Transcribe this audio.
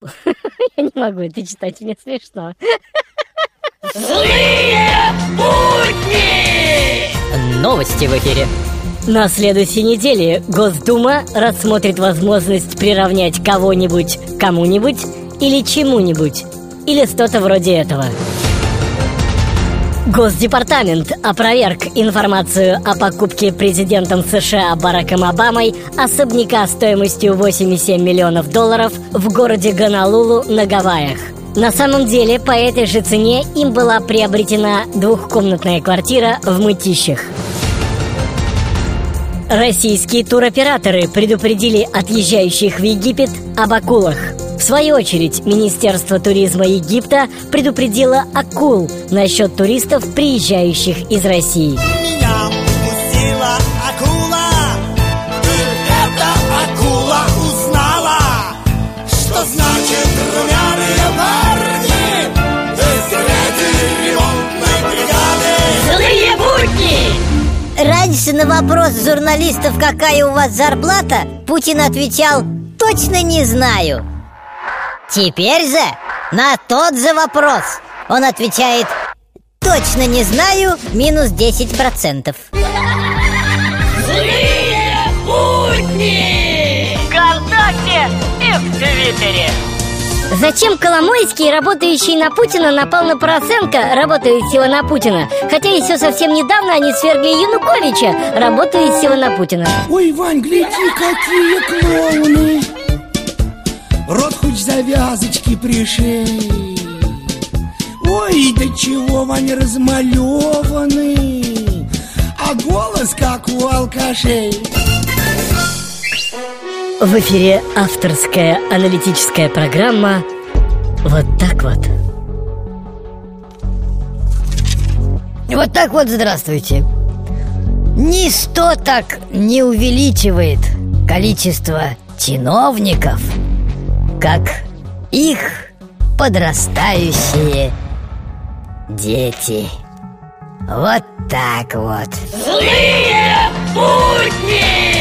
Я не могу это читать, мне смешно. Злые будни! Новости в эфире. На следующей неделе Госдума рассмотрит возможность приравнять кого-нибудь к кому-нибудь или чему-нибудь. Или что-то вроде этого. Госдепартамент опроверг информацию о покупке президентом США Бараком Обамой особняка стоимостью 8,7 миллионов долларов в городе Гонолулу на Гавайях. На самом деле, по этой же цене им была приобретена двухкомнатная квартира в Мытищах. Российские туроператоры предупредили отъезжающих в Египет об акулах. В свою очередь, Министерство туризма Египта предупредило акул насчет туристов, приезжающих из России. Меня укусила акула Эта акула узнала Что значит румяные Раньше на вопрос журналистов, какая у вас зарплата, Путин отвечал «Точно не знаю». Теперь же на тот же вопрос он отвечает «Точно не знаю, минус 10%. Злые будни! Вконтакте и в Твиттере. Зачем Коломойский, работающий на Путина, напал на Порошенко, работающего на Путина? Хотя еще совсем недавно они свергли Януковича, работающего на Путина. Ой, Вань, гляди, какие клоуны Рот хоть завязочки пришей Ой, да чего, Вань, размалеваны А голос, как у алкашей В эфире авторская аналитическая программа «Вот так вот». Вот так вот здравствуйте. Ничто так не увеличивает количество чиновников, как их подрастающие дети. Вот так вот. Злые будни!